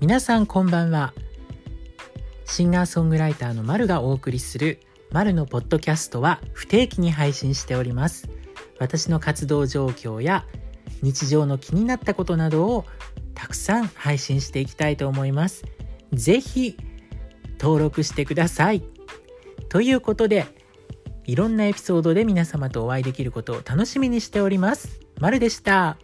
皆さんこんばんはシンガーソングライターのまるがお送りするまるのポッドキャストは不定期に配信しております私の活動状況や日常の気になったことなどをたくさん配信していきたいと思いますぜひ登録してくださいということでいろんなエピソードで皆様とお会いできることを楽しみにしております。まるでした。